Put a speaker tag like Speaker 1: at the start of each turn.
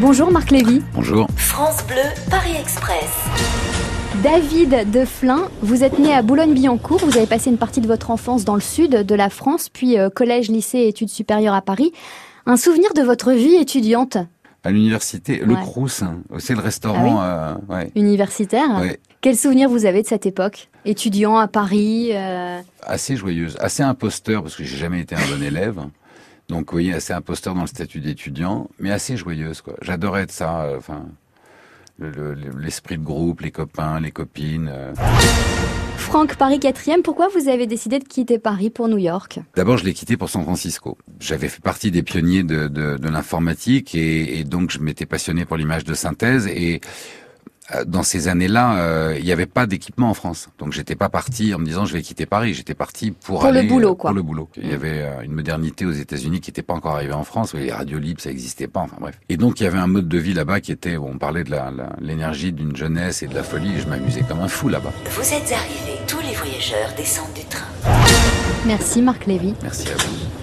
Speaker 1: Bonjour Marc Lévy.
Speaker 2: Bonjour.
Speaker 3: France Bleu, Paris Express.
Speaker 1: David de Flin, vous êtes né à Boulogne-Billancourt, vous avez passé une partie de votre enfance dans le sud de la France, puis euh, collège, lycée et études supérieures à Paris. Un souvenir de votre vie étudiante?
Speaker 2: À l'université, le
Speaker 1: Ouais.
Speaker 2: Crous, hein, c'est le restaurant. euh, ouais.
Speaker 1: universitaire
Speaker 2: Ouais.
Speaker 1: Quel souvenir vous avez de cette époque? Étudiant à Paris euh,
Speaker 2: assez joyeuse, assez imposteur parce que j'ai jamais été un bon élève. Donc, vous voyez, assez imposteur dans le statut d'étudiant, mais assez joyeuse, quoi. J'adorais être ça, euh, enfin, le- le- le- l'esprit de groupe, les copains, les copines. euh.
Speaker 1: Franck, Paris 4e, pourquoi vous avez décidé de quitter Paris pour New York?
Speaker 2: D'abord, je l'ai quitté pour San Francisco. J'avais fait partie des pionniers de, de, de l'informatique et, et donc je m'étais passionné pour l'image de synthèse et dans ces années-là, euh, il n'y avait pas d'équipement en France. Donc j'étais pas parti en me disant je vais quitter Paris. J'étais parti pour,
Speaker 1: Pour le
Speaker 2: aller
Speaker 1: boulot,
Speaker 2: euh,
Speaker 1: quoi.
Speaker 2: Pour le boulot. Il y avait euh, une modernité aux États-Unis qui n'était pas encore arrivée en France. Les radios libres, ça n'existait pas. Enfin bref. Et donc il y avait un mode de vie là-bas qui était, on parlait de la- la- l'énergie d'une jeunesse et de la folie. Et je m'amusais comme un fou là-bas.
Speaker 3: Vous êtes arrivés, tous les voyageurs descendent du train.
Speaker 1: Merci Marc Lévy.
Speaker 2: Merci à vous.